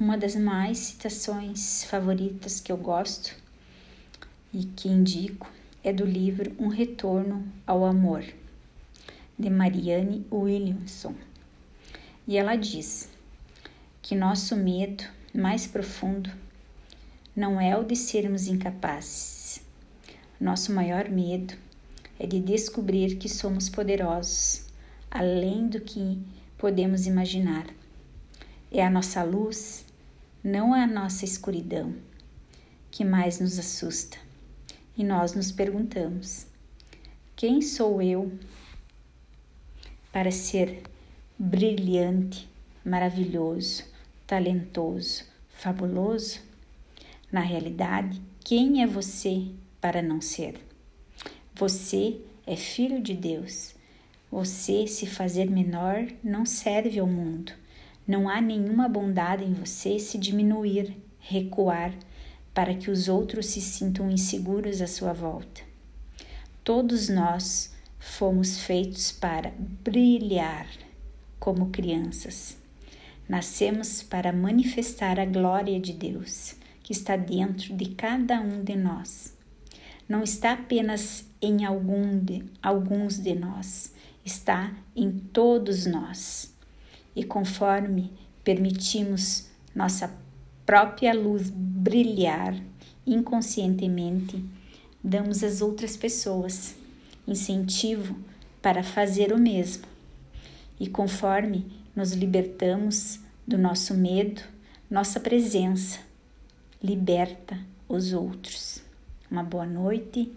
uma das mais citações favoritas que eu gosto e que indico é do livro Um Retorno ao Amor, de Marianne Williamson. E ela diz que nosso medo mais profundo não é o de sermos incapazes. Nosso maior medo é de descobrir que somos poderosos, além do que podemos imaginar. É a nossa luz, não a nossa escuridão, que mais nos assusta. E nós nos perguntamos: quem sou eu para ser brilhante, maravilhoso, talentoso, fabuloso? Na realidade, quem é você para não ser? Você é filho de Deus. Você se fazer menor não serve ao mundo. Não há nenhuma bondade em você se diminuir, recuar, para que os outros se sintam inseguros à sua volta. Todos nós fomos feitos para brilhar como crianças. Nascemos para manifestar a glória de Deus que está dentro de cada um de nós. Não está apenas em algum de, alguns de nós, está em todos nós. E conforme permitimos nossa própria luz brilhar inconscientemente, damos às outras pessoas incentivo para fazer o mesmo. E conforme nos libertamos do nosso medo, nossa presença liberta os outros. Uma boa noite